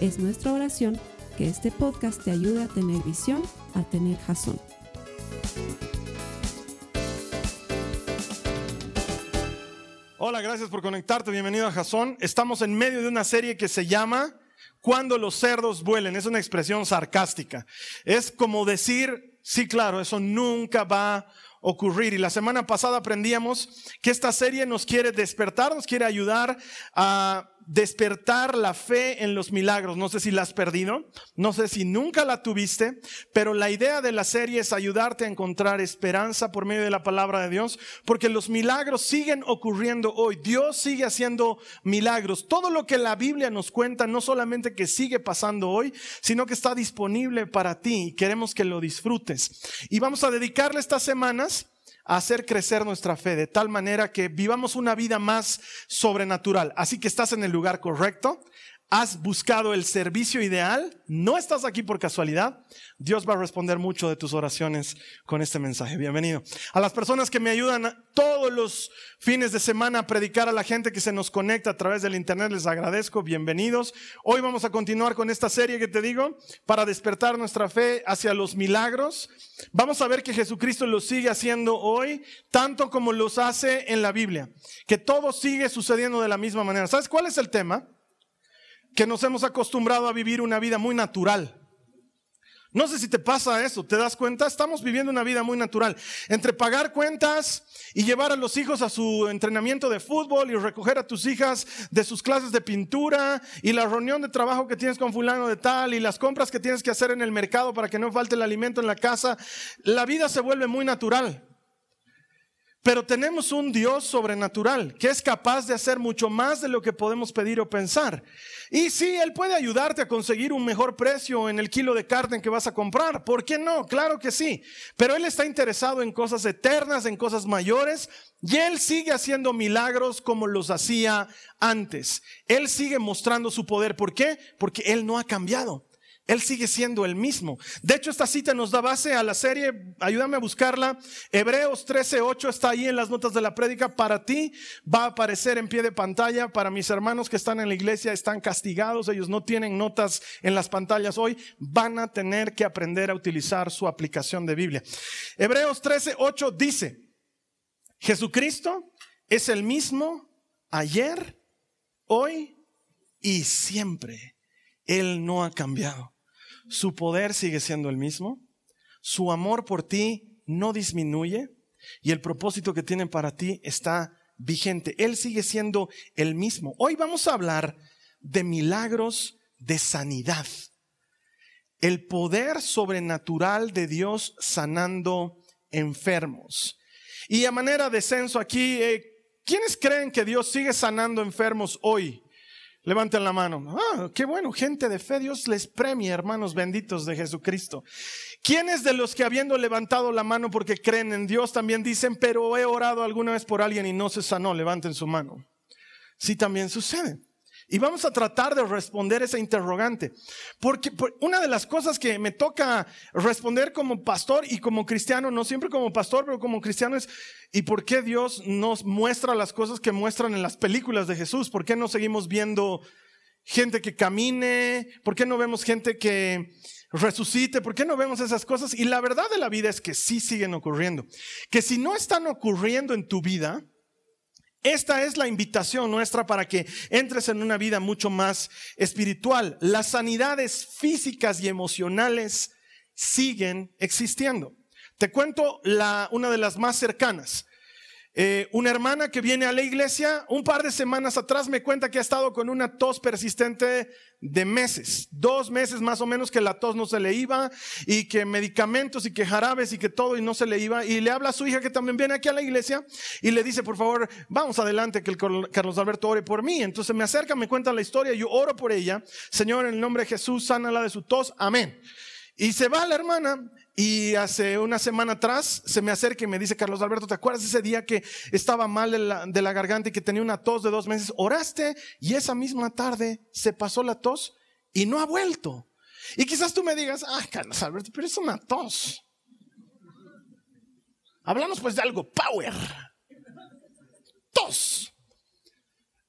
Es nuestra oración que este podcast te ayude a tener visión, a tener jazón. Hola, gracias por conectarte. Bienvenido a Jazón. Estamos en medio de una serie que se llama Cuando los cerdos vuelen. Es una expresión sarcástica. Es como decir, sí, claro, eso nunca va a ocurrir. Y la semana pasada aprendíamos que esta serie nos quiere despertar, nos quiere ayudar a despertar la fe en los milagros. No sé si la has perdido, no sé si nunca la tuviste, pero la idea de la serie es ayudarte a encontrar esperanza por medio de la palabra de Dios, porque los milagros siguen ocurriendo hoy. Dios sigue haciendo milagros. Todo lo que la Biblia nos cuenta, no solamente que sigue pasando hoy, sino que está disponible para ti queremos que lo disfrutes. Y vamos a dedicarle estas semanas hacer crecer nuestra fe de tal manera que vivamos una vida más sobrenatural. Así que estás en el lugar correcto, has buscado el servicio ideal, no estás aquí por casualidad, Dios va a responder mucho de tus oraciones con este mensaje. Bienvenido. A las personas que me ayudan todos los fines de semana a predicar a la gente que se nos conecta a través del Internet, les agradezco. Bienvenidos. Hoy vamos a continuar con esta serie que te digo para despertar nuestra fe hacia los milagros. Vamos a ver que Jesucristo los sigue haciendo hoy, tanto como los hace en la Biblia. Que todo sigue sucediendo de la misma manera. ¿Sabes cuál es el tema? Que nos hemos acostumbrado a vivir una vida muy natural. No sé si te pasa eso, ¿te das cuenta? Estamos viviendo una vida muy natural. Entre pagar cuentas y llevar a los hijos a su entrenamiento de fútbol y recoger a tus hijas de sus clases de pintura y la reunión de trabajo que tienes con fulano de tal y las compras que tienes que hacer en el mercado para que no falte el alimento en la casa, la vida se vuelve muy natural. Pero tenemos un Dios sobrenatural que es capaz de hacer mucho más de lo que podemos pedir o pensar. Y sí, Él puede ayudarte a conseguir un mejor precio en el kilo de carne que vas a comprar. ¿Por qué no? Claro que sí. Pero Él está interesado en cosas eternas, en cosas mayores. Y Él sigue haciendo milagros como los hacía antes. Él sigue mostrando su poder. ¿Por qué? Porque Él no ha cambiado. Él sigue siendo el mismo. De hecho, esta cita nos da base a la serie, ayúdame a buscarla. Hebreos 13:8 está ahí en las notas de la prédica. Para ti va a aparecer en pie de pantalla. Para mis hermanos que están en la iglesia están castigados, ellos no tienen notas en las pantallas hoy, van a tener que aprender a utilizar su aplicación de Biblia. Hebreos 13:8 dice, Jesucristo es el mismo ayer, hoy y siempre. Él no ha cambiado. Su poder sigue siendo el mismo. Su amor por ti no disminuye. Y el propósito que tiene para ti está vigente. Él sigue siendo el mismo. Hoy vamos a hablar de milagros de sanidad. El poder sobrenatural de Dios sanando enfermos. Y a manera de censo aquí, eh, ¿quiénes creen que Dios sigue sanando enfermos hoy? Levanten la mano. Ah, qué bueno, gente de fe, Dios les premia, hermanos benditos de Jesucristo. ¿Quiénes de los que habiendo levantado la mano porque creen en Dios también dicen, pero he orado alguna vez por alguien y no se sanó? Levanten su mano. Sí, también sucede. Y vamos a tratar de responder esa interrogante. Porque una de las cosas que me toca responder como pastor y como cristiano, no siempre como pastor, pero como cristiano es, ¿y por qué Dios nos muestra las cosas que muestran en las películas de Jesús? ¿Por qué no seguimos viendo gente que camine? ¿Por qué no vemos gente que resucite? ¿Por qué no vemos esas cosas? Y la verdad de la vida es que sí siguen ocurriendo. Que si no están ocurriendo en tu vida, esta es la invitación nuestra para que entres en una vida mucho más espiritual. Las sanidades físicas y emocionales siguen existiendo. Te cuento una de las más cercanas. Eh, una hermana que viene a la iglesia un par de semanas atrás me cuenta que ha estado con una tos persistente de meses, dos meses más o menos que la tos no se le iba y que medicamentos y que jarabes y que todo y no se le iba. Y le habla a su hija que también viene aquí a la iglesia y le dice por favor vamos adelante que el Carlos Alberto ore por mí. Entonces me acerca me cuenta la historia yo oro por ella. Señor en el nombre de Jesús sánala de su tos. Amén. Y se va la hermana y hace una semana atrás se me acerca y me dice, Carlos Alberto, ¿te acuerdas ese día que estaba mal de la, garganta y que tenía una tos de dos meses? Oraste y esa misma tarde se pasó la tos y no ha vuelto. Y quizás tú me digas, ay, Carlos Alberto, pero es una tos. Hablamos pues de algo power. Tos.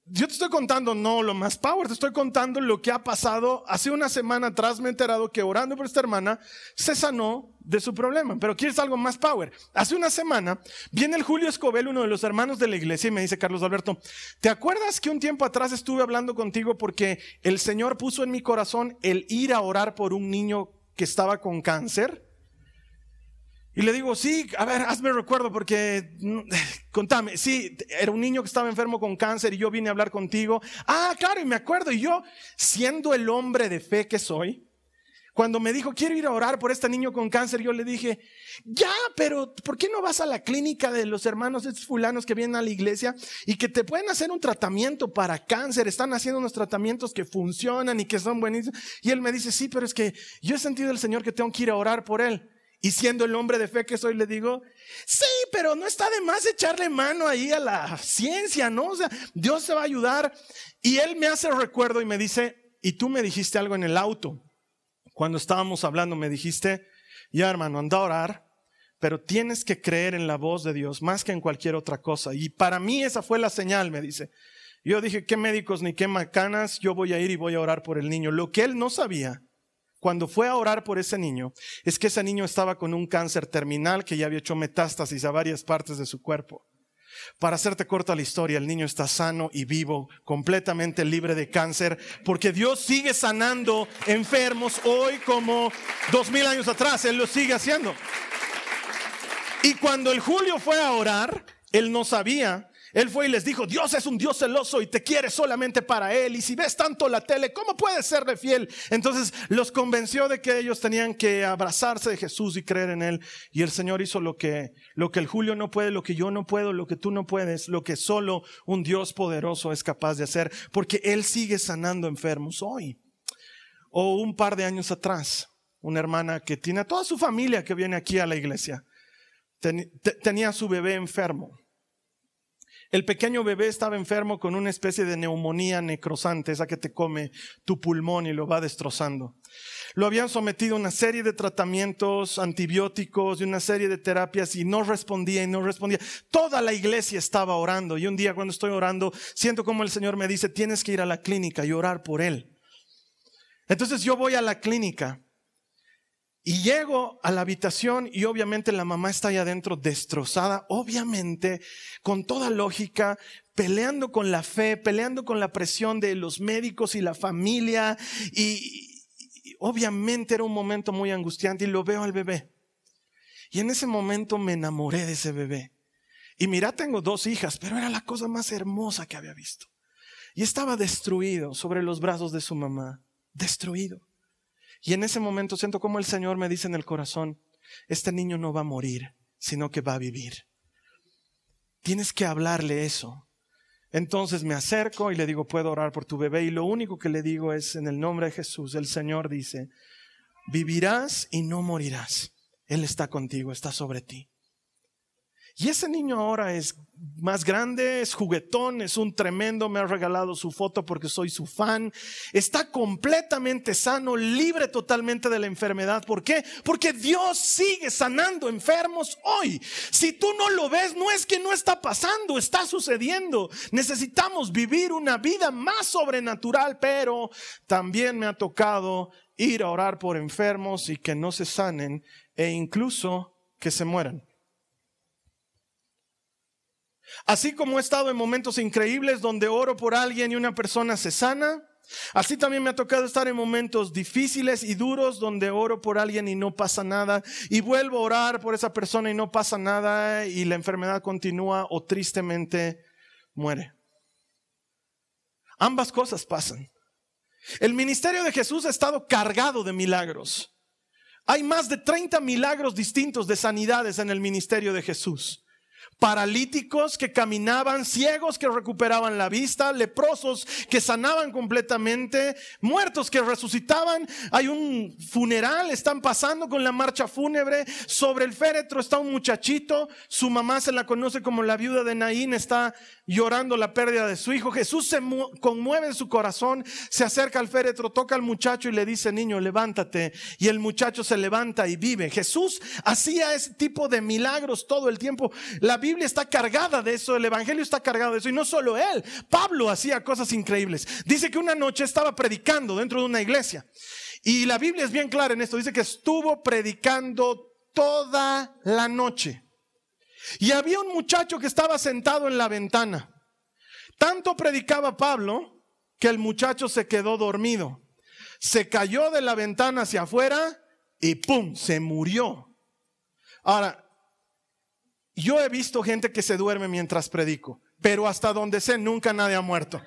Yo te estoy contando no lo más power, te estoy contando lo que ha pasado. Hace una semana atrás me he enterado que orando por esta hermana se sanó de su problema. Pero quieres algo más power. Hace una semana viene el Julio Escobel, uno de los hermanos de la iglesia, y me dice, Carlos Alberto, ¿te acuerdas que un tiempo atrás estuve hablando contigo porque el Señor puso en mi corazón el ir a orar por un niño que estaba con cáncer? Y le digo, sí, a ver, hazme recuerdo porque, mm, contame, sí, era un niño que estaba enfermo con cáncer y yo vine a hablar contigo. Ah, claro, y me acuerdo, y yo, siendo el hombre de fe que soy, cuando me dijo, quiero ir a orar por este niño con cáncer, yo le dije, ya, pero ¿por qué no vas a la clínica de los hermanos estos fulanos que vienen a la iglesia y que te pueden hacer un tratamiento para cáncer? Están haciendo unos tratamientos que funcionan y que son buenísimos. Y él me dice, sí, pero es que yo he sentido el Señor que tengo que ir a orar por él. Y siendo el hombre de fe que soy, le digo, sí, pero no está de más echarle mano ahí a la ciencia, ¿no? O sea, Dios se va a ayudar. Y él me hace recuerdo y me dice, y tú me dijiste algo en el auto. Cuando estábamos hablando, me dijiste, ya hermano, anda a orar, pero tienes que creer en la voz de Dios más que en cualquier otra cosa. Y para mí esa fue la señal, me dice. Yo dije, ¿qué médicos ni qué macanas? Yo voy a ir y voy a orar por el niño. Lo que él no sabía cuando fue a orar por ese niño, es que ese niño estaba con un cáncer terminal que ya había hecho metástasis a varias partes de su cuerpo. Para hacerte corta la historia, el niño está sano y vivo, completamente libre de cáncer, porque Dios sigue sanando enfermos hoy como dos mil años atrás, Él lo sigue haciendo. Y cuando el Julio fue a orar, él no sabía él fue y les dijo, Dios es un Dios celoso y te quiere solamente para Él. Y si ves tanto la tele, ¿cómo puedes serle fiel? Entonces los convenció de que ellos tenían que abrazarse de Jesús y creer en Él. Y el Señor hizo lo que, lo que el Julio no puede, lo que yo no puedo, lo que tú no puedes, lo que solo un Dios poderoso es capaz de hacer. Porque Él sigue sanando enfermos hoy. O un par de años atrás, una hermana que tiene a toda su familia que viene aquí a la iglesia, tenía a su bebé enfermo el pequeño bebé estaba enfermo con una especie de neumonía necrosante, esa que te come tu pulmón y lo va destrozando. Lo habían sometido a una serie de tratamientos antibióticos y una serie de terapias y no respondía y no respondía. Toda la iglesia estaba orando y un día cuando estoy orando siento como el Señor me dice, tienes que ir a la clínica y orar por él. Entonces yo voy a la clínica y llego a la habitación y obviamente la mamá está ahí adentro destrozada, obviamente, con toda lógica, peleando con la fe, peleando con la presión de los médicos y la familia. Y, obviamente era un momento muy angustiante y lo veo al bebé. Y en ese momento me enamoré de ese bebé. Y mira, tengo dos hijas, pero era la cosa más hermosa que había visto. Y estaba destruido sobre los brazos de su mamá, destruido. Y en ese momento siento como el Señor me dice en el corazón, este niño no va a morir, sino que va a vivir. Tienes que hablarle eso. Entonces me acerco y le digo, puedo orar por tu bebé. Y lo único que le digo es, en el nombre de Jesús, el Señor dice, vivirás y no morirás. Él está contigo, está sobre ti. Y ese niño ahora es más grande, es juguetón, es un tremendo, me ha regalado su foto porque soy su fan. Está completamente sano, libre totalmente de la enfermedad. ¿Por qué? Porque Dios sigue sanando enfermos hoy. Si tú no lo ves, no es que no está pasando, está sucediendo. Necesitamos vivir una vida más sobrenatural, pero también me ha tocado ir a orar por enfermos y que no se sanen e incluso que se mueran. Así como he estado en momentos increíbles donde oro por alguien y una persona se sana, Así también me ha tocado estar en momentos difíciles y duros donde oro por alguien y no pasa nada y vuelvo a orar por esa persona y no pasa nada y la enfermedad continúa o tristemente muere. Ambas cosas pasan. El ministerio de Jesús ha estado cargado de milagros. Hay más de 30 milagros distintos de sanidades en el ministerio de Jesús paralíticos que caminaban, ciegos que recuperaban la vista, leprosos que sanaban completamente, muertos que resucitaban. Hay un funeral, están pasando con la marcha fúnebre. Sobre el féretro está un muchachito, su mamá se la conoce como la viuda de Naín, está llorando la pérdida de su hijo. Jesús se conmueve en su corazón, se acerca al féretro, toca al muchacho y le dice, niño, levántate. Y el muchacho se levanta y vive. Jesús hacía ese tipo de milagros todo el tiempo. Biblia está cargada de eso, el Evangelio está cargado de eso. Y no solo él, Pablo hacía cosas increíbles. Dice que una noche estaba predicando dentro de una iglesia. Y la Biblia es bien clara en esto. Dice que estuvo predicando toda la noche. Y había un muchacho que estaba sentado en la ventana. Tanto predicaba Pablo que el muchacho se quedó dormido. Se cayó de la ventana hacia afuera y ¡pum! se murió. Ahora, yo he visto gente que se duerme mientras predico, pero hasta donde sé, nunca nadie ha muerto.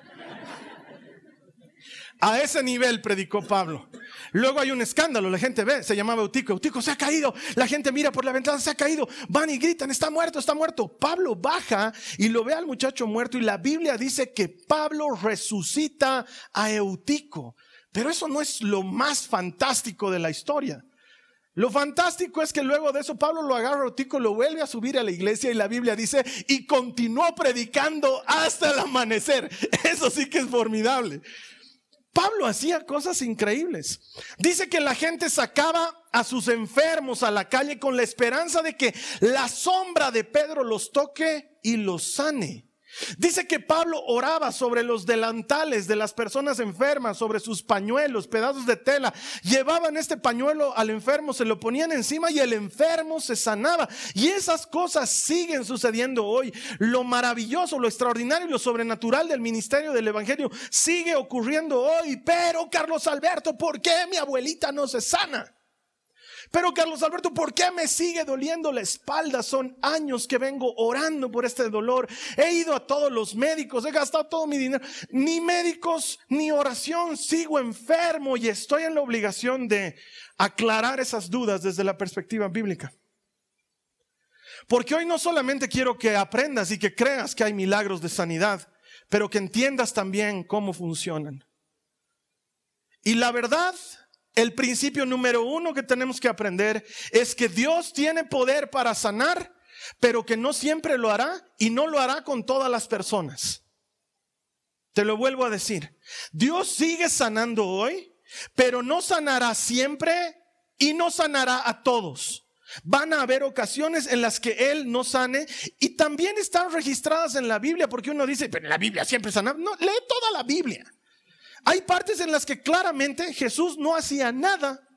A ese nivel predicó Pablo. Luego hay un escándalo, la gente ve, se llamaba Eutico, Eutico se ha caído, la gente mira por la ventana, se ha caído, van y gritan, está muerto, está muerto. Pablo baja y lo ve al muchacho muerto y la Biblia dice que Pablo resucita a Eutico. Pero eso no es lo más fantástico de la historia. Lo fantástico es que luego de eso Pablo lo agarra a lo vuelve a subir a la iglesia y la Biblia dice, y continuó predicando hasta el amanecer. Eso sí que es formidable. Pablo hacía cosas increíbles. Dice que la gente sacaba a sus enfermos a la calle con la esperanza de que la sombra de Pedro los toque y los sane. Dice que Pablo oraba sobre los delantales de las personas enfermas, sobre sus pañuelos, pedazos de tela. Llevaban este pañuelo al enfermo, se lo ponían encima y el enfermo se sanaba. Y esas cosas siguen sucediendo hoy. Lo maravilloso, lo extraordinario y lo sobrenatural del ministerio del Evangelio sigue ocurriendo hoy. Pero Carlos Alberto, ¿por qué mi abuelita no se sana? Pero Carlos Alberto, ¿por qué me sigue doliendo la espalda? Son años que vengo orando por este dolor. He ido a todos los médicos, he gastado todo mi dinero. Ni médicos, ni oración. Sigo enfermo y estoy en la obligación de aclarar esas dudas desde la perspectiva bíblica. Porque hoy no solamente quiero que aprendas y que creas que hay milagros de sanidad, pero que entiendas también cómo funcionan. Y la verdad el principio número uno que tenemos que aprender es que Dios tiene poder para sanar, pero que no siempre lo hará y no lo hará con todas las personas. Te lo vuelvo a decir. Dios sigue sanando hoy, pero no sanará siempre y no sanará a todos. Van a haber ocasiones en las que Él no sane y también están registradas en la Biblia porque uno dice, pero en la Biblia siempre sana. No, lee toda la Biblia. Hay partes en las que claramente Jesús no hacía nada.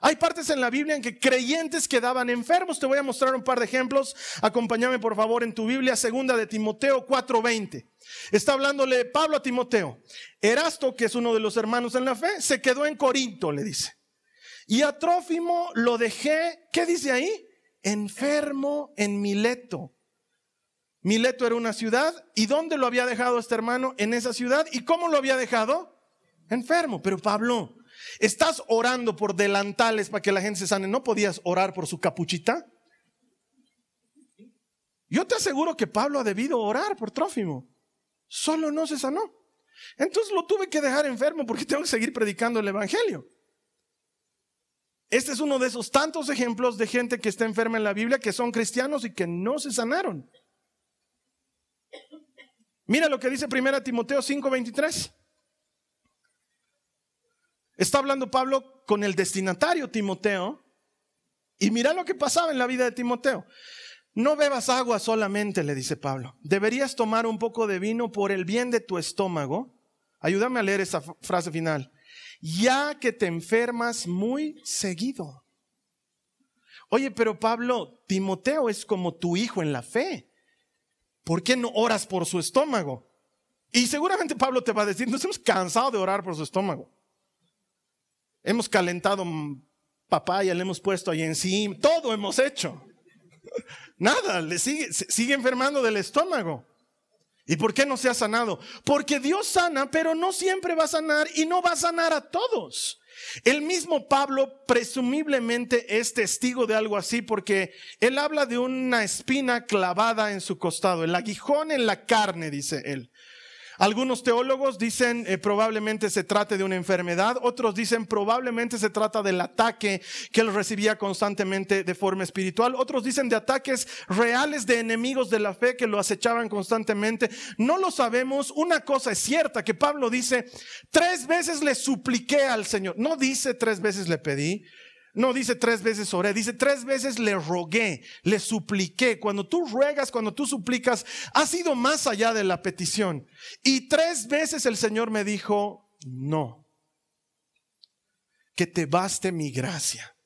Hay partes en la Biblia en que creyentes quedaban enfermos. Te voy a mostrar un par de ejemplos. Acompáñame por favor en tu Biblia, segunda de Timoteo 4:20. Está hablándole Pablo a Timoteo. Erasto, que es uno de los hermanos en la fe, se quedó en Corinto, le dice. Y a Trófimo lo dejé, ¿qué dice ahí? Enfermo en Mileto. Mileto era una ciudad. ¿Y dónde lo había dejado este hermano? En esa ciudad. ¿Y cómo lo había dejado? Enfermo. Pero Pablo, ¿estás orando por delantales para que la gente se sane? ¿No podías orar por su capuchita? Yo te aseguro que Pablo ha debido orar por Trófimo. Solo no se sanó. Entonces lo tuve que dejar enfermo porque tengo que seguir predicando el Evangelio. Este es uno de esos tantos ejemplos de gente que está enferma en la Biblia, que son cristianos y que no se sanaron. Mira lo que dice 1 Timoteo 5:23. Está hablando Pablo con el destinatario Timoteo y mira lo que pasaba en la vida de Timoteo. No bebas agua solamente, le dice Pablo. Deberías tomar un poco de vino por el bien de tu estómago. Ayúdame a leer esa frase final. Ya que te enfermas muy seguido. Oye, pero Pablo, Timoteo es como tu hijo en la fe. ¿Por qué no oras por su estómago? Y seguramente Pablo te va a decir, nos hemos cansado de orar por su estómago. Hemos calentado papaya, le hemos puesto ahí encima, todo hemos hecho. Nada, le sigue, sigue enfermando del estómago. ¿Y por qué no se ha sanado? Porque Dios sana, pero no siempre va a sanar y no va a sanar a todos. El mismo Pablo presumiblemente es testigo de algo así porque él habla de una espina clavada en su costado, el aguijón en la carne, dice él. Algunos teólogos dicen eh, probablemente se trate de una enfermedad, otros dicen probablemente se trata del ataque que él recibía constantemente de forma espiritual, otros dicen de ataques reales de enemigos de la fe que lo acechaban constantemente. No lo sabemos, una cosa es cierta, que Pablo dice, tres veces le supliqué al Señor, no dice tres veces le pedí, no dice tres veces oré, dice tres veces le rogué, le supliqué. Cuando tú ruegas, cuando tú suplicas, ha sido más allá de la petición. Y tres veces el Señor me dijo, no, que te baste mi gracia.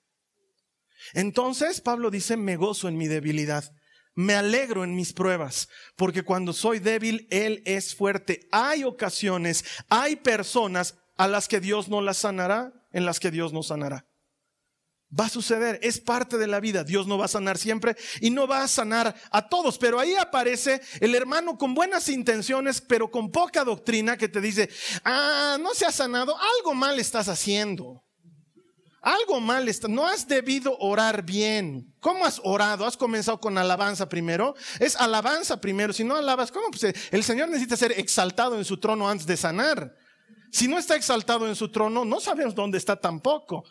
Entonces Pablo dice, me gozo en mi debilidad. Me alegro en mis pruebas, porque cuando soy débil, Él es fuerte. Hay ocasiones, hay personas a las que Dios no las sanará, en las que Dios no sanará. Va a suceder, es parte de la vida. Dios no va a sanar siempre y no va a sanar a todos. Pero ahí aparece el hermano con buenas intenciones, pero con poca doctrina que te dice, ah, no se ha sanado, algo mal estás haciendo. Algo mal está, no has debido orar bien. ¿Cómo has orado? ¿Has comenzado con alabanza primero? Es alabanza primero. Si no alabas, ¿cómo? Pues el Señor necesita ser exaltado en su trono antes de sanar. Si no está exaltado en su trono, no sabemos dónde está tampoco.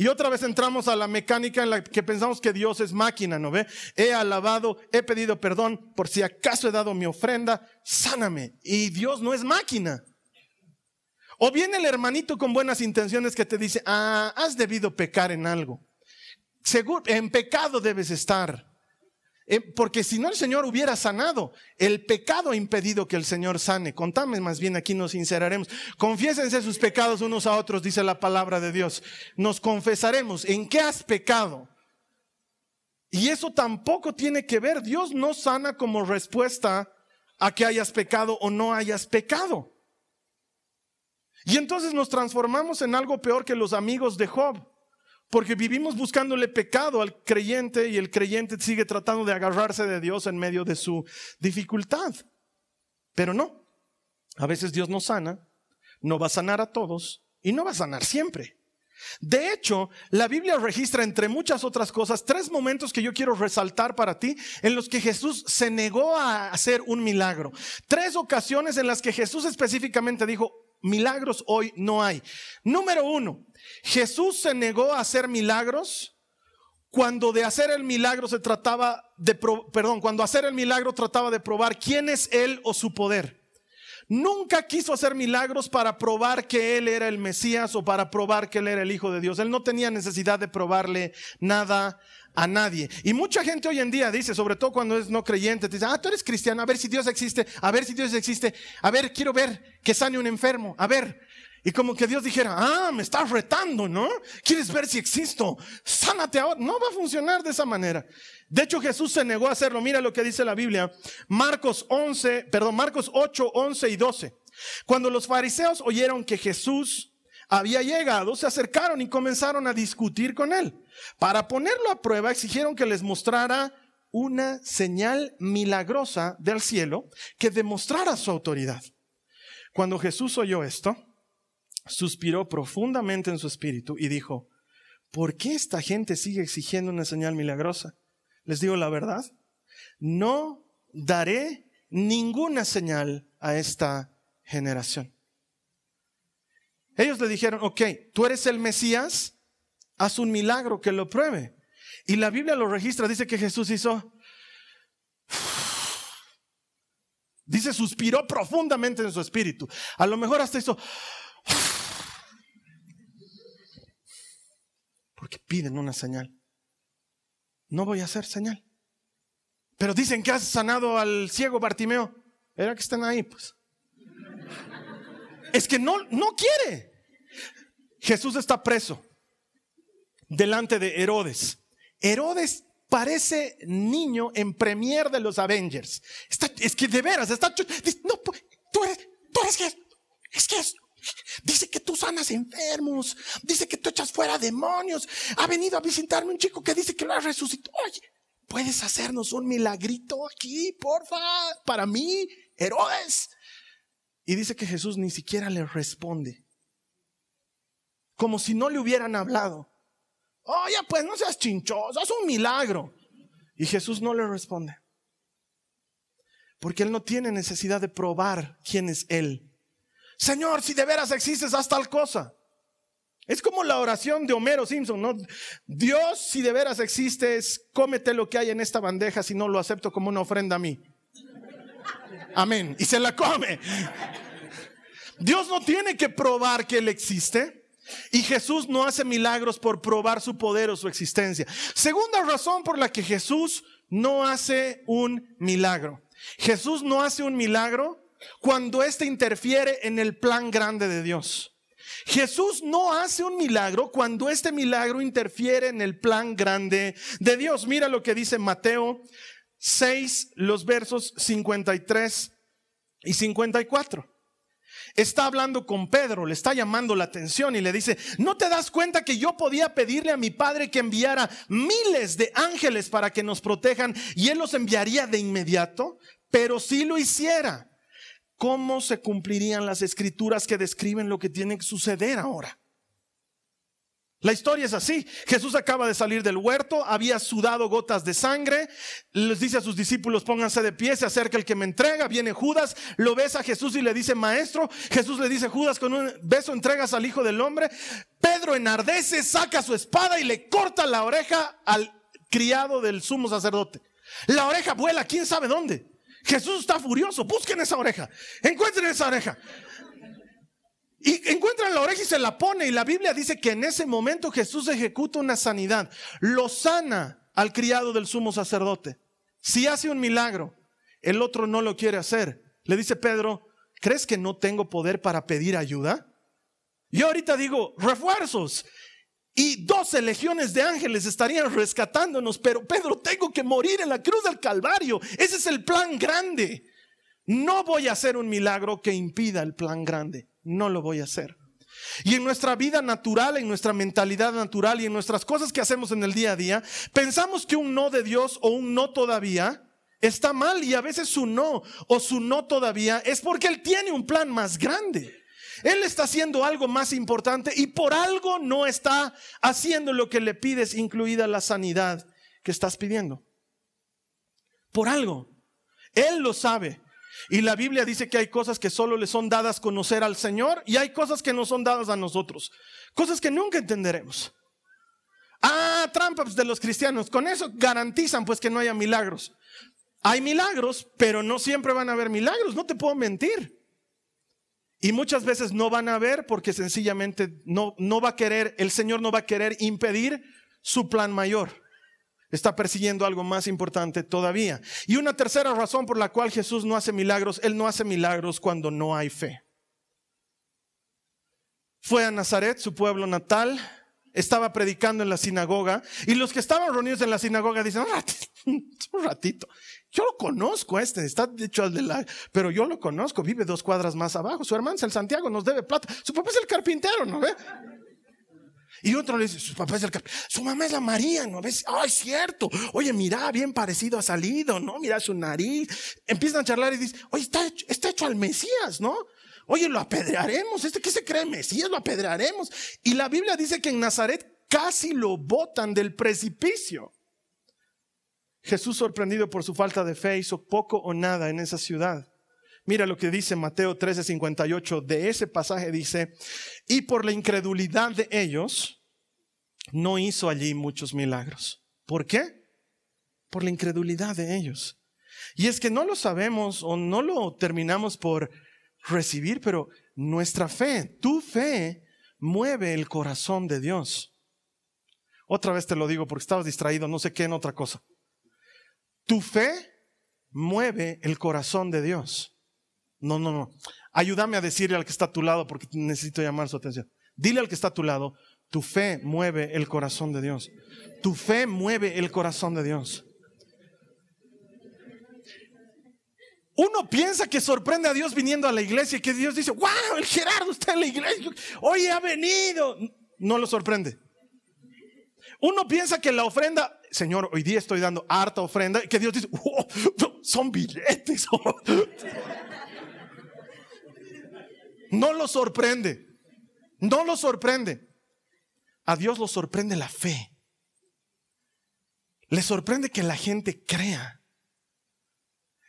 Y otra vez entramos a la mecánica en la que pensamos que Dios es máquina, ¿no ve? He alabado, he pedido perdón, por si acaso he dado mi ofrenda, sáname. Y Dios no es máquina. O viene el hermanito con buenas intenciones que te dice, ah, has debido pecar en algo. Seguro, en pecado debes estar. Eh, porque si no el Señor hubiera sanado, el pecado ha impedido que el Señor sane. Contame más bien, aquí nos sinceraremos. Confiésense sus pecados unos a otros, dice la palabra de Dios. Nos confesaremos. ¿En qué has pecado? Y eso tampoco tiene que ver. Dios no sana como respuesta a que hayas pecado o no hayas pecado. Y entonces nos transformamos en algo peor que los amigos de Job. Porque vivimos buscándole pecado al creyente y el creyente sigue tratando de agarrarse de Dios en medio de su dificultad. Pero no, a veces Dios no sana, no va a sanar a todos y no va a sanar siempre. De hecho, la Biblia registra, entre muchas otras cosas, tres momentos que yo quiero resaltar para ti en los que Jesús se negó a hacer un milagro. Tres ocasiones en las que Jesús específicamente dijo, milagros hoy no hay. Número uno, Jesús se negó a hacer milagros cuando de hacer el milagro se trataba de, perdón, cuando hacer el milagro trataba de probar quién es Él o su poder. Nunca quiso hacer milagros para probar que Él era el Mesías o para probar que Él era el Hijo de Dios. Él no tenía necesidad de probarle nada a nadie. Y mucha gente hoy en día dice, sobre todo cuando es no creyente, dice, ah, tú eres cristiano, a ver si Dios existe, a ver si Dios existe, a ver, quiero ver que sane un enfermo, a ver, y como que Dios dijera, ah, me estás retando, ¿no? ¿Quieres ver si existo? Sánate ahora. No va a funcionar de esa manera. De hecho, Jesús se negó a hacerlo. Mira lo que dice la Biblia. Marcos 11, perdón, Marcos 8, 11 y 12. Cuando los fariseos oyeron que Jesús había llegado, se acercaron y comenzaron a discutir con él. Para ponerlo a prueba, exigieron que les mostrara una señal milagrosa del cielo que demostrara su autoridad. Cuando Jesús oyó esto, suspiró profundamente en su espíritu y dijo, ¿por qué esta gente sigue exigiendo una señal milagrosa? Les digo la verdad, no daré ninguna señal a esta generación. Ellos le dijeron, ok, tú eres el Mesías, haz un milagro que lo pruebe. Y la Biblia lo registra, dice que Jesús hizo, dice, suspiró profundamente en su espíritu. A lo mejor hasta hizo, porque piden una señal. No voy a hacer señal. Pero dicen que has sanado al ciego Bartimeo. Era que están ahí, pues. Es que no, no quiere. Jesús está preso delante de Herodes. Herodes parece niño en premier de los Avengers. es que de veras, está... No, tú eres, tú eres que... Es que es, Dice que tú sanas enfermos. Dice que tú echas fuera demonios. Ha venido a visitarme un chico que dice que lo ha resucitado. Oye, ¿puedes hacernos un milagrito aquí, porfa? Para mí, Herodes. Y dice que Jesús ni siquiera le responde. Como si no le hubieran hablado. Oye, pues no seas chinchoso, es un milagro. Y Jesús no le responde. Porque Él no tiene necesidad de probar quién es Él. Señor, si de veras existes, haz tal cosa. Es como la oración de Homero Simpson. Dios, si de veras existes, cómete lo que hay en esta bandeja, si no lo acepto como una ofrenda a mí. Amén. Y se la come. Dios no tiene que probar que Él existe. Y Jesús no hace milagros por probar su poder o su existencia. Segunda razón por la que Jesús no hace un milagro. Jesús no hace un milagro cuando éste interfiere en el plan grande de Dios. Jesús no hace un milagro cuando este milagro interfiere en el plan grande de Dios. Mira lo que dice Mateo 6, los versos 53 y 54. Está hablando con Pedro, le está llamando la atención y le dice, ¿no te das cuenta que yo podía pedirle a mi padre que enviara miles de ángeles para que nos protejan y él los enviaría de inmediato? Pero si lo hiciera, ¿cómo se cumplirían las escrituras que describen lo que tiene que suceder ahora? La historia es así. Jesús acaba de salir del huerto, había sudado gotas de sangre, les dice a sus discípulos, pónganse de pie, se acerca el que me entrega, viene Judas, lo besa a Jesús y le dice, maestro, Jesús le dice, Judas, con un beso entregas al Hijo del Hombre. Pedro enardece, saca su espada y le corta la oreja al criado del sumo sacerdote. La oreja vuela, quién sabe dónde. Jesús está furioso. Busquen esa oreja. Encuentren esa oreja. Y encuentran la oreja y se la pone. Y la Biblia dice que en ese momento Jesús ejecuta una sanidad. Lo sana al criado del sumo sacerdote. Si hace un milagro, el otro no lo quiere hacer. Le dice Pedro, ¿crees que no tengo poder para pedir ayuda? Yo ahorita digo, refuerzos y doce legiones de ángeles estarían rescatándonos, pero Pedro, tengo que morir en la cruz del Calvario. Ese es el plan grande. No voy a hacer un milagro que impida el plan grande. No lo voy a hacer. Y en nuestra vida natural, en nuestra mentalidad natural y en nuestras cosas que hacemos en el día a día, pensamos que un no de Dios o un no todavía está mal y a veces su no o su no todavía es porque Él tiene un plan más grande. Él está haciendo algo más importante y por algo no está haciendo lo que le pides, incluida la sanidad que estás pidiendo. Por algo. Él lo sabe. Y la Biblia dice que hay cosas que solo le son dadas conocer al Señor y hay cosas que no son dadas a nosotros. Cosas que nunca entenderemos. Ah, trampas de los cristianos. Con eso garantizan pues que no haya milagros. Hay milagros, pero no siempre van a haber milagros. No te puedo mentir. Y muchas veces no van a ver porque sencillamente no, no va a querer, el Señor no va a querer impedir su plan mayor. Está persiguiendo algo más importante todavía. Y una tercera razón por la cual Jesús no hace milagros, Él no hace milagros cuando no hay fe. Fue a Nazaret, su pueblo natal, estaba predicando en la sinagoga y los que estaban reunidos en la sinagoga dicen, un ratito, yo lo conozco este, está hecho al de la, pero yo lo conozco, vive dos cuadras más abajo. Su hermano es el Santiago, nos debe plata. Su papá es el carpintero, ¿no ve? Y otro le dice, su papá es el. Su mamá es la María, ¿no ves? Ay, cierto. Oye, mira, bien parecido ha salido, ¿no? Mira su nariz. Empiezan a charlar y dicen, oye, está hecho, está hecho al Mesías, ¿no? Oye, lo apedrearemos. ¿Este qué se cree Mesías? Lo apedrearemos. Y la Biblia dice que en Nazaret casi lo botan del precipicio. Jesús, sorprendido por su falta de fe, hizo poco o nada en esa ciudad. Mira lo que dice Mateo 13:58. De ese pasaje dice, y por la incredulidad de ellos, no hizo allí muchos milagros. ¿Por qué? Por la incredulidad de ellos. Y es que no lo sabemos o no lo terminamos por recibir, pero nuestra fe, tu fe, mueve el corazón de Dios. Otra vez te lo digo porque estabas distraído, no sé qué en otra cosa. Tu fe mueve el corazón de Dios. No, no, no. Ayúdame a decirle al que está a tu lado porque necesito llamar su atención. Dile al que está a tu lado, Tu fe mueve el corazón de Dios. Tu fe mueve el corazón de Dios. Uno piensa que sorprende a Dios viniendo a la iglesia y que Dios dice, wow, el Gerardo está en la iglesia, hoy ha venido. No lo sorprende. Uno piensa que la ofrenda, Señor, hoy día estoy dando harta ofrenda, y que Dios dice, wow, son billetes. No lo sorprende. No lo sorprende. A Dios lo sorprende la fe. Le sorprende que la gente crea.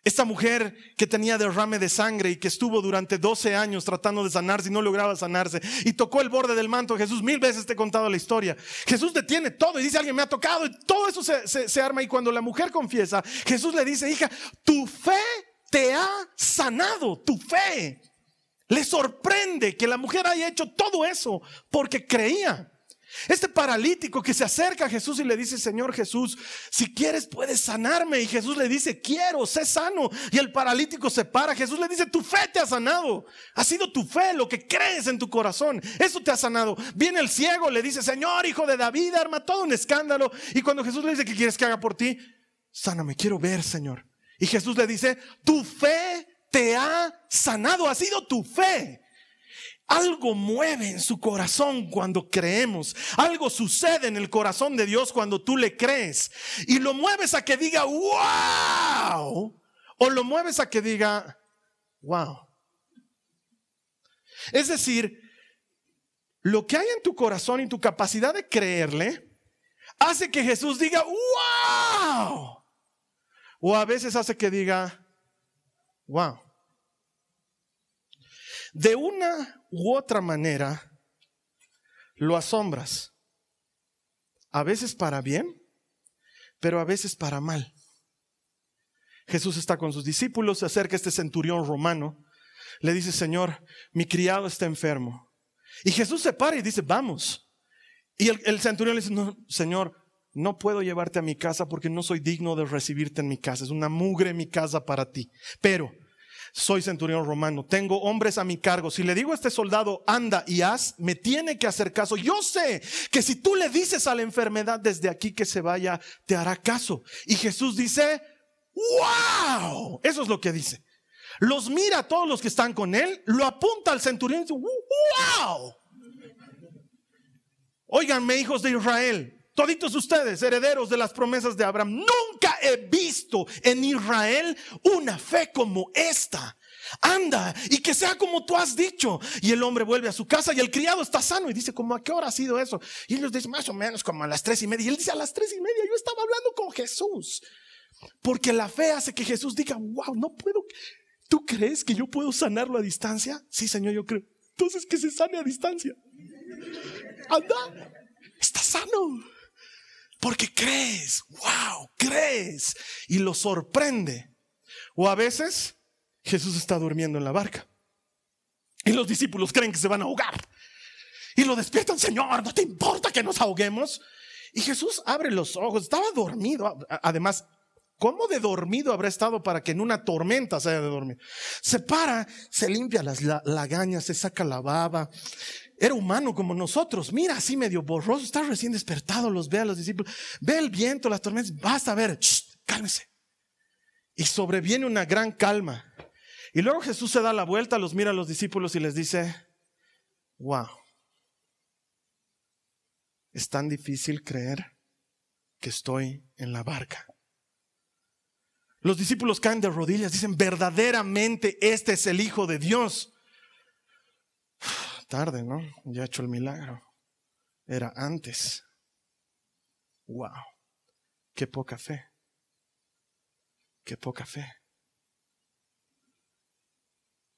Esta mujer que tenía derrame de sangre y que estuvo durante 12 años tratando de sanarse y no lograba sanarse y tocó el borde del manto Jesús, mil veces te he contado la historia. Jesús detiene todo y dice, alguien me ha tocado y todo eso se arma y cuando la mujer confiesa, Jesús le dice, hija, tu fe te ha sanado, tu fe. Le sorprende que la mujer haya hecho todo eso porque creía. Este paralítico que se acerca a Jesús y le dice, Señor Jesús, si quieres puedes sanarme. Y Jesús le dice, quiero, sé sano. Y el paralítico se para. Jesús le dice, tu fe te ha sanado. Ha sido tu fe, lo que crees en tu corazón. Eso te ha sanado. Viene el ciego, le dice, Señor, hijo de David, arma todo un escándalo. Y cuando Jesús le dice, ¿qué quieres que haga por ti? Sáname, quiero ver, Señor. Y Jesús le dice, tu fe te ha sanado, ha sido tu fe. Algo mueve en su corazón cuando creemos. Algo sucede en el corazón de Dios cuando tú le crees. Y lo mueves a que diga, wow. O lo mueves a que diga, wow. Es decir, lo que hay en tu corazón y tu capacidad de creerle hace que Jesús diga, wow. O a veces hace que diga, wow. De una u otra manera, lo asombras. A veces para bien, pero a veces para mal. Jesús está con sus discípulos, se acerca este centurión romano, le dice, Señor, mi criado está enfermo. Y Jesús se para y dice, vamos. Y el, centurión le dice, no, Señor, no puedo llevarte a mi casa porque no soy digno de recibirte en mi casa. Es una mugre mi casa para ti. Pero soy centurión romano, tengo hombres a mi cargo. Si le digo a este soldado, anda y haz, me tiene que hacer caso. Yo sé que si tú le dices a la enfermedad desde aquí que se vaya, te hará caso. Y Jesús dice, wow, eso es lo que dice. Los mira a todos los que están con él, lo apunta al centurión y dice, wow. Óiganme, hijos de Israel, toditos ustedes, herederos de las promesas de Abraham, nunca he visto en Israel una fe como esta. Anda y que sea como tú has dicho. Y el hombre vuelve a su casa y el criado está sano y dice, ¿cómo a qué hora ha sido eso? Y ellos dicen, más o menos como a las tres y media. Y él dice, a las tres y media yo estaba hablando con Jesús. Porque la fe hace que Jesús diga, wow, no puedo. ¿Tú crees que yo puedo sanarlo a distancia? Sí, Señor, yo creo. Entonces que se sane a distancia. Anda, está sano. Porque crees, wow, crees y lo sorprende. O a veces Jesús está durmiendo en la barca y los discípulos creen que se van a ahogar y lo despiertan, Señor, no te importa que nos ahoguemos. Y Jesús abre los ojos, estaba dormido. Además, ¿cómo de dormido habrá estado para que en una tormenta se haya de dormir? Se para, se limpia las lagañas, se saca la baba, era humano como nosotros. Mira, así medio borroso, está recién despertado, los ve a los discípulos, ve el viento, las tormentas, basta ver, cálmese. Y sobreviene una gran calma. Y luego Jesús se da la vuelta, los mira a los discípulos y les dice, wow, es tan difícil creer que estoy en la barca. Los discípulos caen de rodillas, dicen, verdaderamente este es el Hijo de Dios tarde, ¿no? Ya he hecho el milagro. Era antes. Wow. Qué poca fe. Qué poca fe.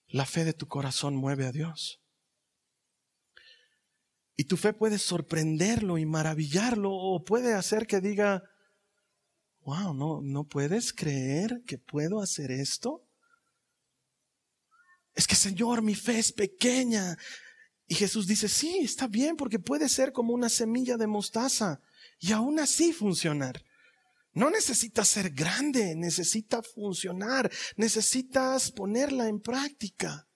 La fe de tu corazón mueve a Dios. Y tu fe puede sorprenderlo y maravillarlo o puede hacer que diga, wow, no, no puedes creer que puedo hacer esto. Es que Señor, mi fe es pequeña. Y Jesús dice, sí, está bien, porque puede ser como una semilla de mostaza y aún así funcionar. No necesitas ser grande, necesita funcionar, necesitas ponerla en práctica,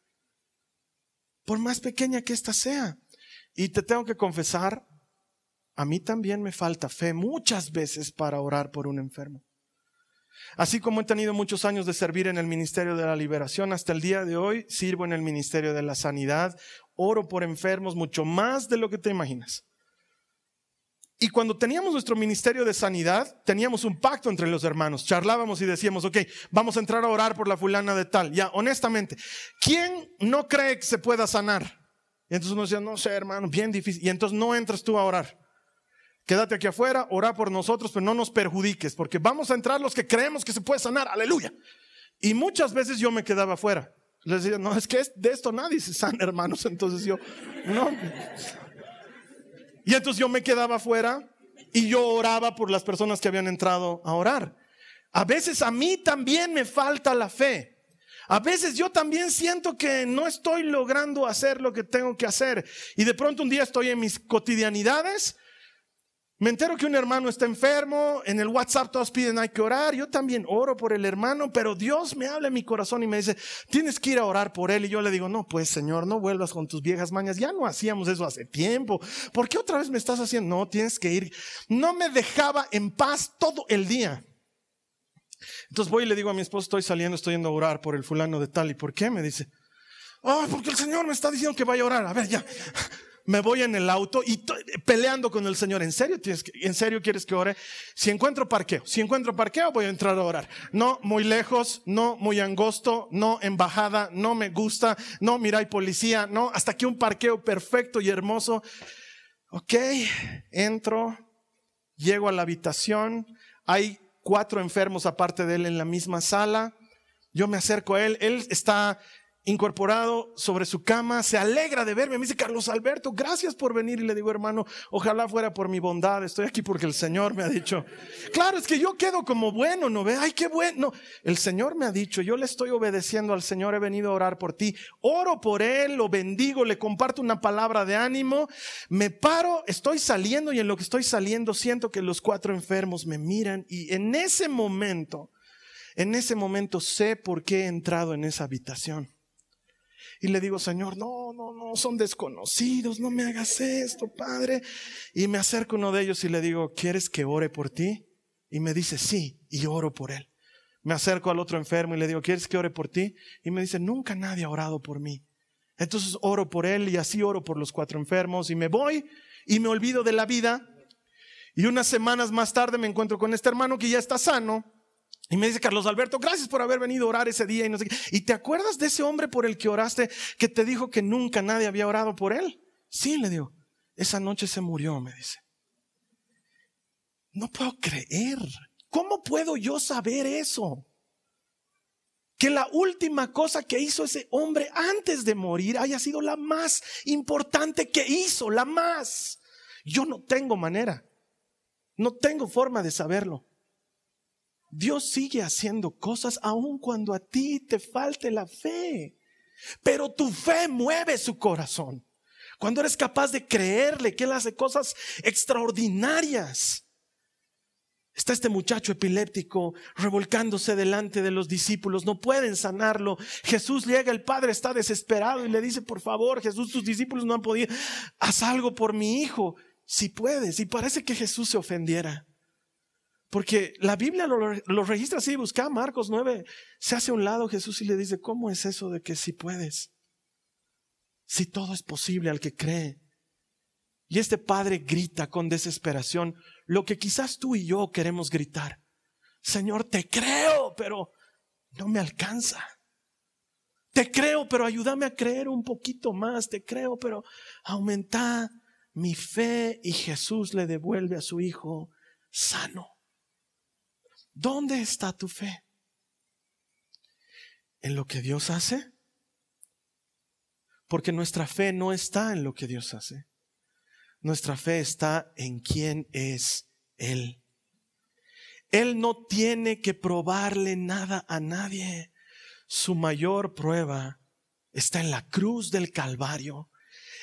por más pequeña que ésta sea. Y te tengo que confesar, a mí también me falta fe muchas veces para orar por un enfermo. Así como he tenido muchos años de servir en el Ministerio de la Liberación, hasta el día de hoy sirvo en el Ministerio de la Sanidad, oro por enfermos mucho más de lo que te imaginas. Y cuando teníamos nuestro ministerio de sanidad, teníamos un pacto entre los hermanos. Charlábamos y decíamos, ok, vamos a entrar a orar por la fulana de tal. Ya, honestamente, ¿quién no cree que se pueda sanar? Y entonces uno decía, no sé, hermano, bien difícil. Y entonces no entras tú a orar. Quédate aquí afuera, ora por nosotros, pero no nos perjudiques, porque vamos a entrar los que creemos que se puede sanar. Aleluya. Y muchas veces yo me quedaba afuera. Les decía, no, es que de esto nadie se sana, hermanos. Entonces yo, no. Y entonces yo me quedaba afuera y yo oraba por las personas que habían entrado a orar. A veces a mí también me falta la fe. A veces yo también siento que no estoy logrando hacer lo que tengo que hacer. Y de pronto un día estoy en mis cotidianidades me entero que un hermano está enfermo, en el WhatsApp todos piden hay que orar, yo también oro por el hermano, pero Dios me habla en mi corazón y me dice, tienes que ir a orar por él. Y yo le digo, no, pues Señor, no vuelvas con tus viejas mañas, ya no hacíamos eso hace tiempo, ¿por qué otra vez me estás haciendo? No, tienes que ir. No me dejaba en paz todo el día. Entonces voy y le digo a mi esposo, estoy saliendo, estoy yendo a orar por el fulano de tal. ¿Y por qué? Me dice, ah, porque el Señor me está diciendo que vaya a orar. A ver, ya me voy en el auto y peleando con el Señor. ¿En serio, tienes ¿En serio quieres que ore? Si encuentro parqueo, si encuentro parqueo, voy a entrar a orar. No muy lejos, no muy angosto, no embajada, no me gusta, no mira hay policía, no, hasta que un parqueo perfecto y hermoso. Ok, entro, llego a la habitación, hay cuatro enfermos aparte de él en la misma sala. Yo me acerco a él, él está incorporado sobre su cama, se alegra de verme. Me dice, Carlos Alberto, gracias por venir. Y le digo, hermano, ojalá fuera por mi bondad. Estoy aquí porque el Señor me ha dicho. Claro, es que yo quedo como bueno, ¿no ve? Ay, qué bueno. El Señor me ha dicho, yo le estoy obedeciendo al Señor, he venido a orar por ti. Oro por Él, lo bendigo, le comparto una palabra de ánimo. Me paro, estoy saliendo y en lo que estoy saliendo siento que los cuatro enfermos me miran. Y en ese momento, en ese momento sé por qué he entrado en esa habitación. Y le digo, Señor, no, no, no, son desconocidos, no me hagas esto, Padre. Y me acerco a uno de ellos y le digo, ¿quieres que ore por ti? Y me dice, sí, y oro por él. Me acerco al otro enfermo y le digo, ¿quieres que ore por ti? Y me dice, nunca nadie ha orado por mí. Entonces oro por él y así oro por los cuatro enfermos y me voy y me olvido de la vida. Y unas semanas más tarde me encuentro con este hermano que ya está sano y me dice Carlos Alberto, gracias por haber venido a orar ese día y no sé qué. ¿Y te acuerdas de ese hombre por el que oraste que te dijo que nunca nadie había orado por él? Sí, le digo. Esa noche se murió, me dice. No puedo creer. ¿Cómo puedo yo saber eso? Que la última cosa que hizo ese hombre antes de morir haya sido la más importante que hizo, la más. Yo no tengo manera. No tengo forma de saberlo. Dios sigue haciendo cosas aun cuando a ti te falte la fe. Pero tu fe mueve su corazón. Cuando eres capaz de creerle que Él hace cosas extraordinarias. Está este muchacho epiléptico revolcándose delante de los discípulos, no pueden sanarlo. Jesús llega, el padre está desesperado y le dice, por favor, Jesús, tus discípulos no han podido, haz algo por mi hijo, si puedes. Y parece que Jesús se ofendiera. Porque la Biblia lo, registra así, busca Marcos 9, se hace a un lado Jesús y le dice, ¿cómo es eso de que si puedes? Si todo es posible al que cree. Y este padre grita con desesperación lo que quizás tú y yo queremos gritar. Señor, te creo, pero no me alcanza. Te creo, pero ayúdame a creer un poquito más. Te creo, pero aumenta mi fe. Y Jesús le devuelve a su hijo sano. ¿Dónde está tu fe? ¿En lo que Dios hace? Porque nuestra fe no está en lo que Dios hace. Nuestra fe está en quién es Él. Él no tiene que probarle nada a nadie. Su mayor prueba está en la cruz del Calvario.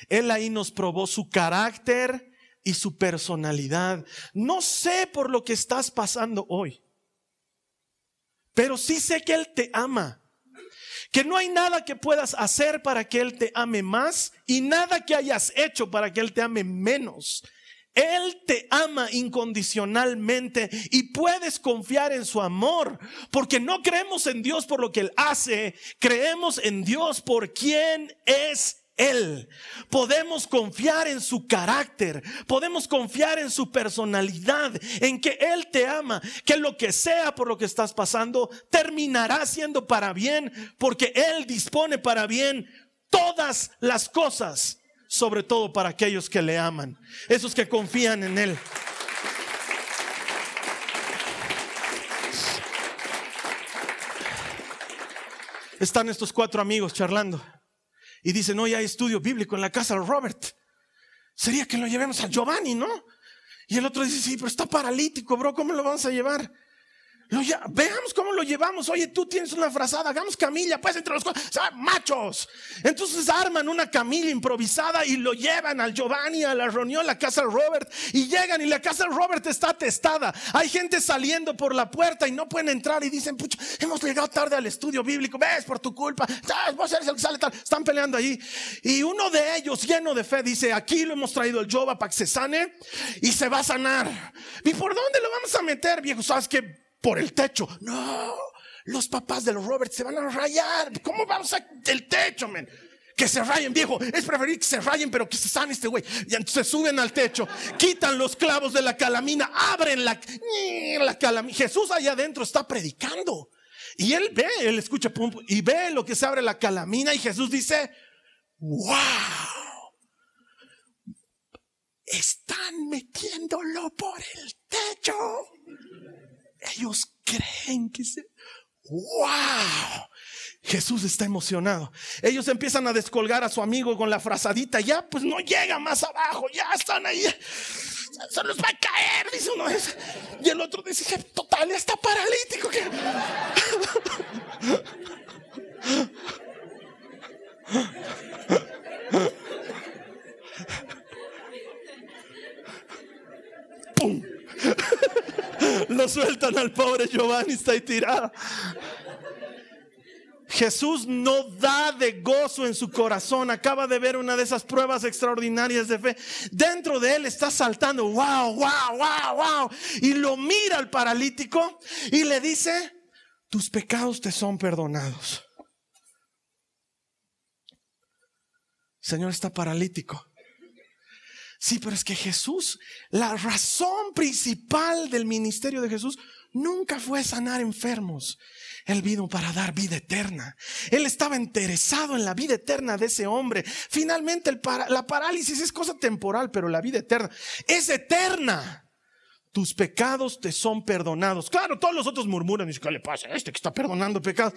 Él ahí nos probó su carácter y su personalidad. No sé por lo que estás pasando hoy. Pero sí sé que Él te ama. Que no hay nada que puedas hacer para que Él te ame más y nada que hayas hecho para que Él te ame menos. Él te ama incondicionalmente y puedes confiar en su amor, porque no creemos en Dios por lo que Él hace, creemos en Dios por quien es él. Podemos confiar en su carácter, podemos confiar en su personalidad, en que Él te ama, que lo que sea por lo que estás pasando terminará siendo para bien, porque Él dispone para bien todas las cosas, sobre todo para aquellos que le aman, esos que confían en Él. Están estos cuatro amigos charlando y dicen, no, ya hay estudio bíblico en la casa de Robert. Sería que lo llevemos a Giovanni, ¿no? Y el otro dice, sí, pero está paralítico, bro, ¿cómo lo vamos a llevar? Veamos cómo lo llevamos. Oye, tú tienes una frazada, hagamos camilla, pues entre los machos. Entonces arman una camilla improvisada y lo llevan al Giovanni, a la reunión, a la casa de Robert. Y llegan y la casa de Robert está atestada. Hay gente saliendo por la puerta y no pueden entrar y dicen, pucha, hemos llegado tarde al estudio bíblico, ves por tu culpa, vos eres sale tal. Están peleando allí. Y uno de ellos, lleno de fe, dice, aquí lo hemos traído el Jova para que se sane y se va a sanar. ¿Y por dónde lo vamos a meter, viejo? ¿Sabes que por el techo. No, los papás de los Robert se van a rayar. ¿Cómo vamos a el techo, men? Que se rayen, viejo. Es preferir que se rayen, pero que se sane este güey. Y entonces suben al techo, quitan los clavos de la calamina, abren la, la calamina. Jesús allá adentro está predicando. Y él ve, él escucha y ve lo que se abre la calamina. Y Jesús dice: ¡Wow! Están metiéndolo por el techo. Ellos creen que se... ¡Wow! Jesús está emocionado. Ellos empiezan a descolgar a su amigo con la frazadita. Ya, pues no llega más abajo. Ya están ahí. Se los va a caer, dice uno. Y el otro dice, total, está paralítico. ¡Pum! Lo sueltan al pobre Giovanni, está ahí tirado. Jesús no da de gozo en su corazón. Acaba de ver una de esas pruebas extraordinarias de fe. Dentro de él está saltando, wow, wow, wow, wow. Y lo mira al paralítico y le dice, tus pecados te son perdonados. Señor está paralítico. Sí, pero es que Jesús, la razón principal del ministerio de Jesús nunca fue sanar enfermos. Él vino para dar vida eterna. Él estaba interesado en la vida eterna de ese hombre. Finalmente la parálisis es cosa temporal, pero la vida eterna es eterna. Tus pecados te son perdonados. Claro, todos los otros murmuran y dicen, ¿qué le pasa a este que está perdonando pecados?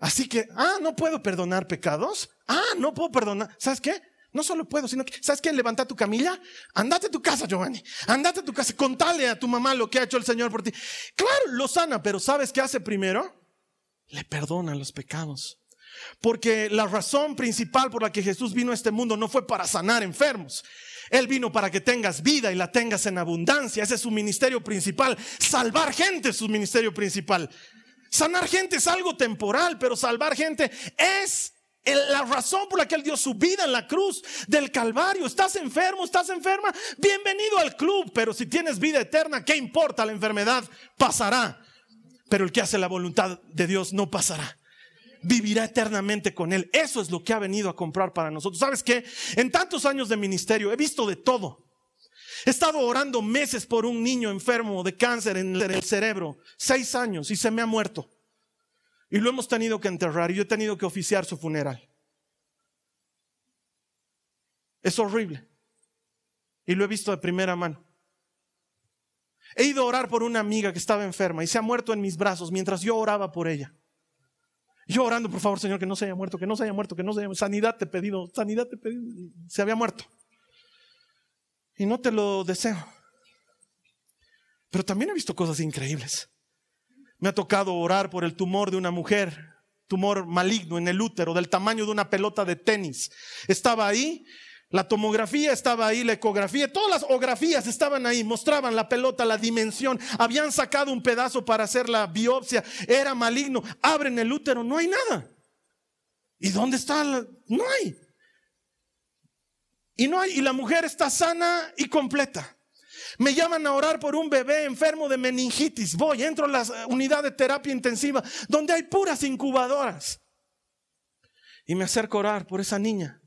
Así que, ah, no puedo perdonar pecados. Ah, no puedo perdonar. ¿Sabes qué? No solo puedo, sino que, ¿sabes qué? Levanta tu camilla, andate a tu casa, Giovanni, andate a tu casa, contale a tu mamá lo que ha hecho el Señor por ti. Claro, lo sana, pero ¿sabes qué hace primero? Le perdona los pecados. Porque la razón principal por la que Jesús vino a este mundo no fue para sanar enfermos. Él vino para que tengas vida y la tengas en abundancia. Ese es su ministerio principal. Salvar gente es su ministerio principal. Sanar gente es algo temporal, pero salvar gente es la razón por la que Él dio su vida en la cruz del Calvario. Estás enfermo, estás enferma. Bienvenido al club. Pero si tienes vida eterna, ¿qué importa? La enfermedad pasará. Pero el que hace la voluntad de Dios no pasará. Vivirá eternamente con Él. Eso es lo que ha venido a comprar para nosotros. ¿Sabes qué? En tantos años de ministerio he visto de todo. He estado orando meses por un niño enfermo de cáncer en el cerebro. Seis años y se me ha muerto. Y lo hemos tenido que enterrar y yo he tenido que oficiar su funeral. Es horrible. Y lo he visto de primera mano. He ido a orar por una amiga que estaba enferma y se ha muerto en mis brazos mientras yo oraba por ella. Yo orando, por favor, Señor, que no se haya muerto, que no se haya muerto, que no se haya muerto. Sanidad te he pedido, sanidad te he pedido. Se había muerto. Y no te lo deseo. Pero también he visto cosas increíbles. Me ha tocado orar por el tumor de una mujer, tumor maligno en el útero, del tamaño de una pelota de tenis. Estaba ahí, la tomografía estaba ahí, la ecografía, todas las ografías estaban ahí, mostraban la pelota, la dimensión. Habían sacado un pedazo para hacer la biopsia, era maligno. Abren el útero, no hay nada. ¿Y dónde está? La? No hay. Y, no hay, y la mujer está sana y completa. Me llaman a orar por un bebé enfermo de meningitis. Voy, entro a la unidad de terapia intensiva donde hay puras incubadoras. Y me acerco a orar por esa niña.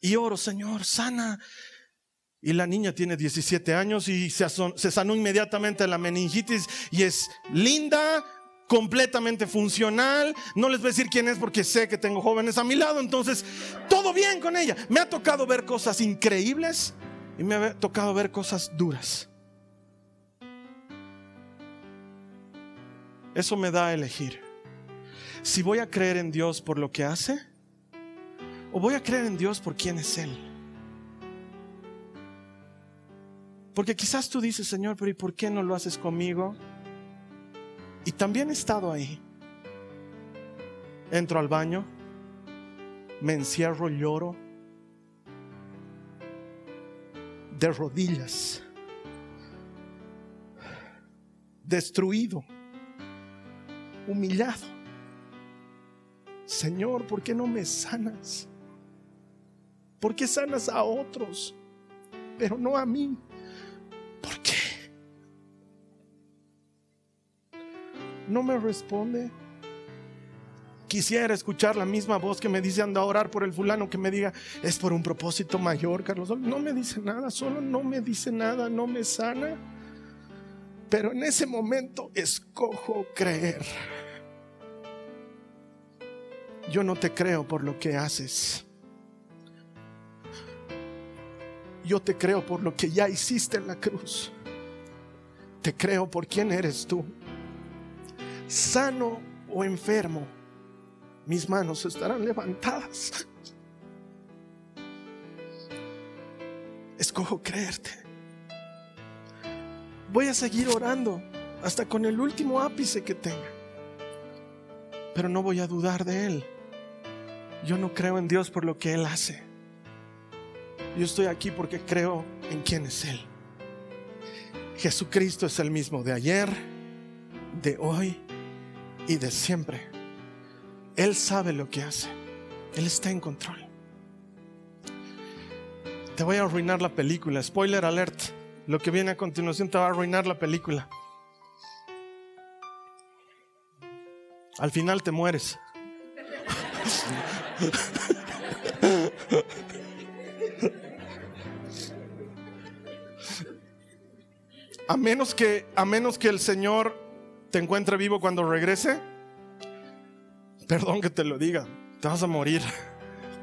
Y oro, Señor, sana. Y la niña tiene 17 años y se, se sanó inmediatamente la meningitis y es linda, completamente funcional. No les voy a decir quién es porque sé que tengo jóvenes a mi lado. Entonces, todo bien con ella. Me ha tocado ver cosas increíbles y me ha tocado ver cosas duras. Eso me da a elegir. Si voy a creer en Dios por lo que hace o voy a creer en Dios por quién es Él. Porque quizás tú dices, Señor, pero ¿y por qué no lo haces conmigo? Y también he estado ahí. Entro al baño, me encierro, lloro, de rodillas, destruido, humillado. Señor, ¿por qué no me sanas? ¿Por qué sanas a otros, pero no a mí? no me responde. Quisiera escuchar la misma voz que me dice anda a orar por el fulano, que me diga, es por un propósito mayor, Carlos. No me dice nada, solo no me dice nada, no me sana. Pero en ese momento escojo creer. Yo no te creo por lo que haces. Yo te creo por lo que ya hiciste en la cruz. Te creo por quién eres tú sano o enfermo, mis manos estarán levantadas. Escojo creerte. Voy a seguir orando hasta con el último ápice que tenga. Pero no voy a dudar de Él. Yo no creo en Dios por lo que Él hace. Yo estoy aquí porque creo en quién es Él. Jesucristo es el mismo de ayer, de hoy y de siempre. Él sabe lo que hace. Él está en control. Te voy a arruinar la película. Spoiler alert. Lo que viene a continuación te va a arruinar la película. Al final te mueres. A menos que a menos que el Señor te encuentre vivo cuando regrese, perdón que te lo diga, te vas a morir.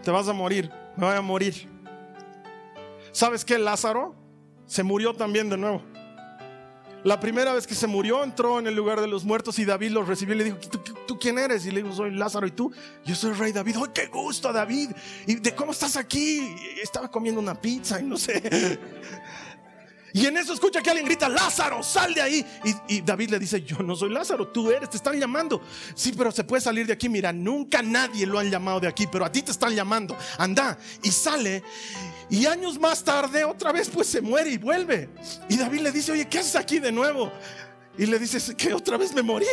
Te vas a morir, me voy a morir. ¿Sabes qué? Lázaro se murió también de nuevo. La primera vez que se murió, entró en el lugar de los muertos y David lo recibió y le dijo, ¿tú, quién eres? Y le dijo, soy Lázaro. ¿Y tú? Yo soy el rey David. ¡Ay, qué gusto, David! ¿Y de cómo estás aquí? Estaba comiendo una pizza y no sé. Y en eso escucha que alguien grita, Lázaro, sal de ahí. Y, David le dice, yo no soy Lázaro, tú eres, te están llamando. Sí, pero se puede salir de aquí. Mira, nunca nadie lo han llamado de aquí, pero a ti te están llamando. Anda. Y sale. Y años más tarde, otra vez, pues se muere y vuelve. Y David le dice, oye, ¿qué haces aquí de nuevo? Y le dice, que otra vez me morí.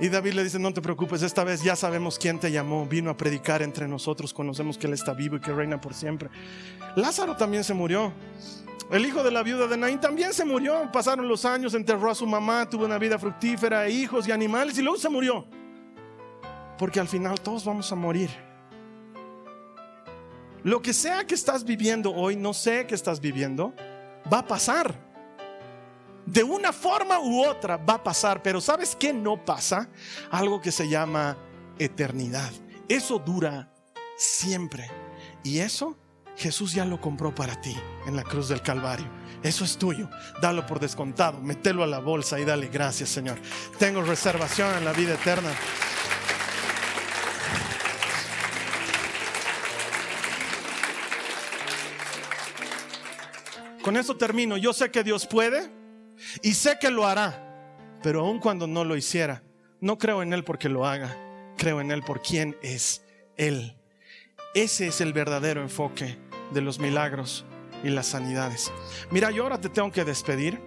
Y David le dice, no te preocupes, esta vez ya sabemos quién te llamó, vino a predicar entre nosotros, conocemos que Él está vivo y que reina por siempre. Lázaro también se murió. El hijo de la viuda de Naín también se murió. Pasaron los años, enterró a su mamá, tuvo una vida fructífera, hijos y animales y luego se murió. Porque al final todos vamos a morir. Lo que sea que estás viviendo hoy, no sé que estás viviendo, va a pasar. De una forma u otra va a pasar, pero ¿sabes qué no pasa? Algo que se llama eternidad. Eso dura siempre. Y eso Jesús ya lo compró para ti en la cruz del Calvario. Eso es tuyo. Dalo por descontado. Mételo a la bolsa y dale gracias, Señor. Tengo reservación en la vida eterna. Con eso termino. Yo sé que Dios puede y sé que lo hará. Pero aun cuando no lo hiciera, no creo en Él porque lo haga. Creo en Él por quien es Él. Ese es el verdadero enfoque de los milagros y las sanidades. Mira, yo ahora te tengo que despedir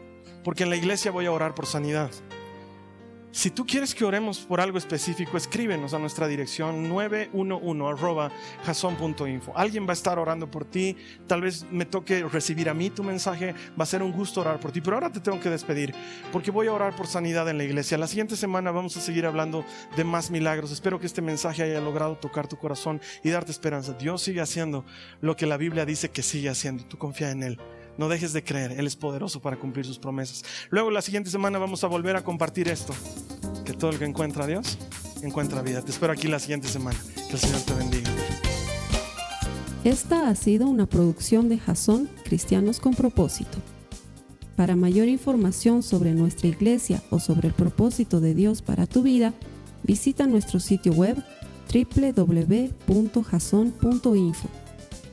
porque en la iglesia voy a orar por sanidad. Si tú quieres que oremos por algo específico, escríbenos a nuestra dirección 911 Alguien va a estar orando por ti. Tal vez me toque recibir a mí tu mensaje. Va a ser un gusto orar por ti. Pero ahora te tengo que despedir porque voy a orar por sanidad en la iglesia. La siguiente semana vamos a seguir hablando de más milagros. Espero que este mensaje haya logrado tocar tu corazón y darte esperanza. Dios sigue haciendo lo que la Biblia dice que sigue haciendo. Tú confía en Él. No dejes de creer, Él es poderoso para cumplir sus promesas. Luego la siguiente semana vamos a volver a compartir esto, que todo el que encuentra a Dios, encuentra vida. Te espero aquí la siguiente semana. Que el Señor te bendiga. Esta ha sido una producción de Jason Cristianos con propósito. Para mayor información sobre nuestra iglesia o sobre el propósito de Dios para tu vida, visita nuestro sitio web www.jason.info.